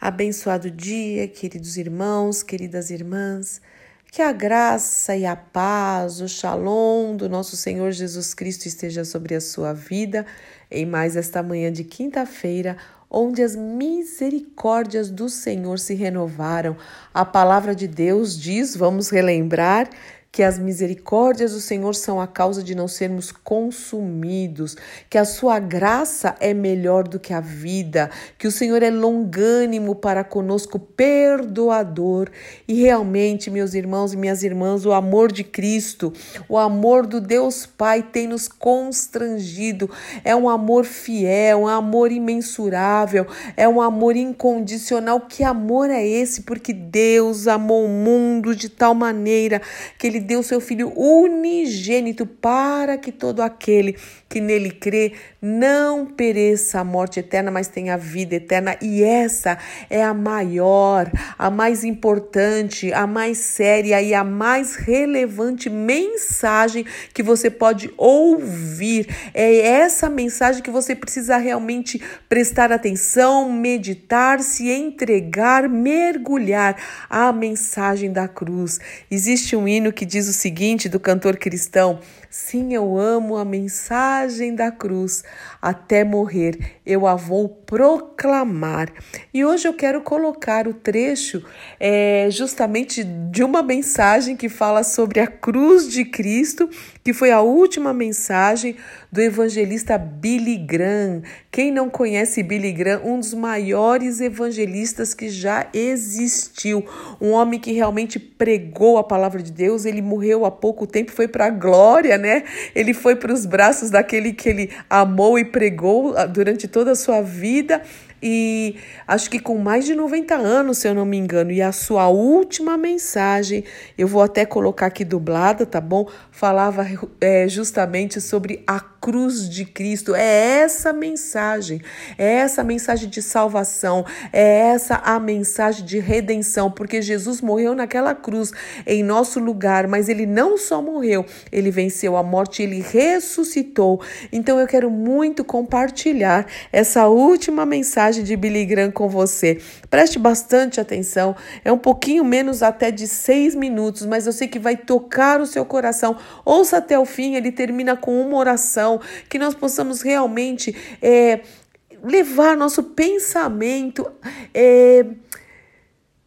Abençoado dia, queridos irmãos, queridas irmãs. Que a graça e a paz, o shalom do nosso Senhor Jesus Cristo esteja sobre a sua vida em mais esta manhã de quinta-feira, onde as misericórdias do Senhor se renovaram. A palavra de Deus diz, vamos relembrar, que as misericórdias do Senhor são a causa de não sermos consumidos, que a sua graça é melhor do que a vida, que o Senhor é longânimo para conosco, perdoador. E realmente, meus irmãos e minhas irmãs, o amor de Cristo, o amor do Deus Pai tem nos constrangido. É um amor fiel, um amor imensurável, é um amor incondicional. Que amor é esse? Porque Deus amou o mundo de tal maneira que ele ele deu seu Filho unigênito para que todo aquele que nele crê não pereça a morte eterna, mas tenha vida eterna. E essa é a maior, a mais importante, a mais séria e a mais relevante mensagem que você pode ouvir. É essa mensagem que você precisa realmente prestar atenção, meditar, se entregar, mergulhar a mensagem da cruz. Existe um hino que diz o seguinte do cantor cristão: Sim, eu amo a mensagem da cruz. Até morrer eu a vou proclamar. E hoje eu quero colocar o trecho é, justamente de uma mensagem que fala sobre a cruz de Cristo, que foi a última mensagem do evangelista Billy Graham. Quem não conhece Billy Graham, um dos maiores evangelistas que já existiu, um homem que realmente pregou a palavra de Deus. Ele morreu há pouco tempo, foi para a glória, né? Ele foi para os braços daquele que ele amou e pregou ah, durante toda a sua vida e acho que com mais de 90 anos, se eu não me engano, e a sua última mensagem, eu vou até colocar aqui dublada, tá bom? Falava é, justamente sobre a cruz de Cristo. É essa mensagem, é essa mensagem de salvação, é essa a mensagem de redenção, porque Jesus morreu naquela cruz em nosso lugar, mas ele não só morreu, ele venceu a morte, ele ressuscitou. Então eu quero muito compartilhar essa última mensagem de Billy Graham com você. Preste bastante atenção, é um pouquinho menos até de seis minutos, mas eu sei que vai tocar o seu coração. Ouça até o fim, ele termina com uma oração que nós possamos realmente é, levar nosso pensamento é,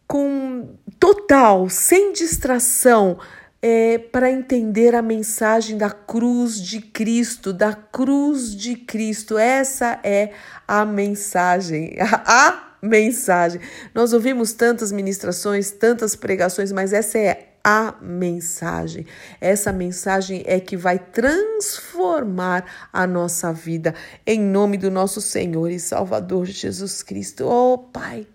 com total, sem distração. É, para entender a mensagem da cruz de Cristo, da cruz de Cristo. Essa é a mensagem, a mensagem. Nós ouvimos tantas ministrações, tantas pregações, mas essa é a mensagem. Essa mensagem é que vai transformar a nossa vida em nome do nosso Senhor e Salvador Jesus Cristo. Oh, Pai.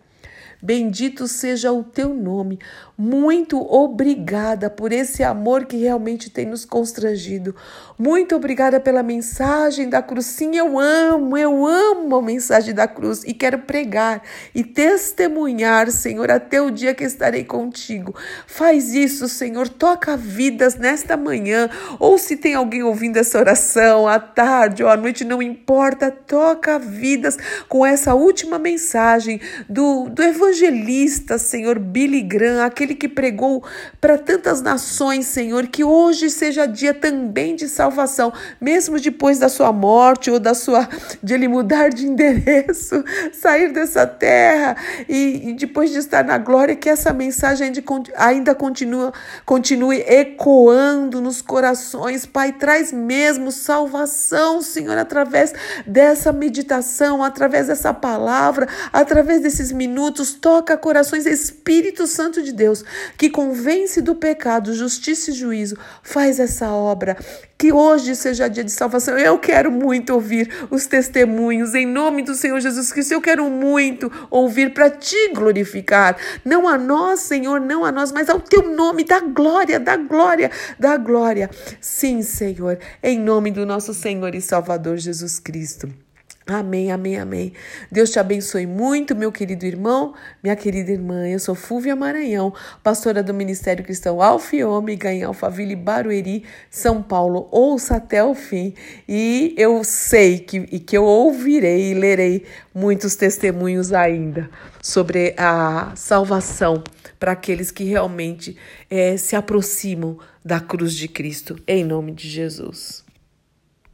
Bendito seja o teu nome. Muito obrigada por esse amor que realmente tem nos constrangido. Muito obrigada pela mensagem da cruz. Sim, eu amo, eu amo a mensagem da cruz e quero pregar e testemunhar, Senhor, até o dia que estarei contigo. Faz isso, Senhor. Toca vidas nesta manhã. Ou se tem alguém ouvindo essa oração à tarde ou à noite, não importa. Toca vidas com essa última mensagem do, do Evangelho evangelista, Senhor, Billy Graham, aquele que pregou para tantas nações, Senhor, que hoje seja dia também de salvação, mesmo depois da sua morte ou da sua de ele mudar de endereço, sair dessa terra e, e depois de estar na glória, que essa mensagem ainda continua, continue ecoando nos corações. Pai, traz mesmo salvação, Senhor, através dessa meditação, através dessa palavra, através desses minutos toca corações, Espírito Santo de Deus, que convence do pecado, justiça e juízo, faz essa obra. Que hoje seja dia de salvação. Eu quero muito ouvir os testemunhos em nome do Senhor Jesus Cristo. Eu quero muito ouvir para te glorificar. Não a nós, Senhor, não a nós, mas ao teu nome, da glória, da glória, da glória. Sim, Senhor, em nome do nosso Senhor e Salvador Jesus Cristo. Amém, amém, amém. Deus te abençoe muito, meu querido irmão, minha querida irmã. Eu sou Fúvia Maranhão, pastora do Ministério Cristão Alfa e Ômega em Alphaville, Barueri, São Paulo. Ouça até o fim e eu sei que, e que eu ouvirei e lerei muitos testemunhos ainda sobre a salvação para aqueles que realmente é, se aproximam da cruz de Cristo, em nome de Jesus.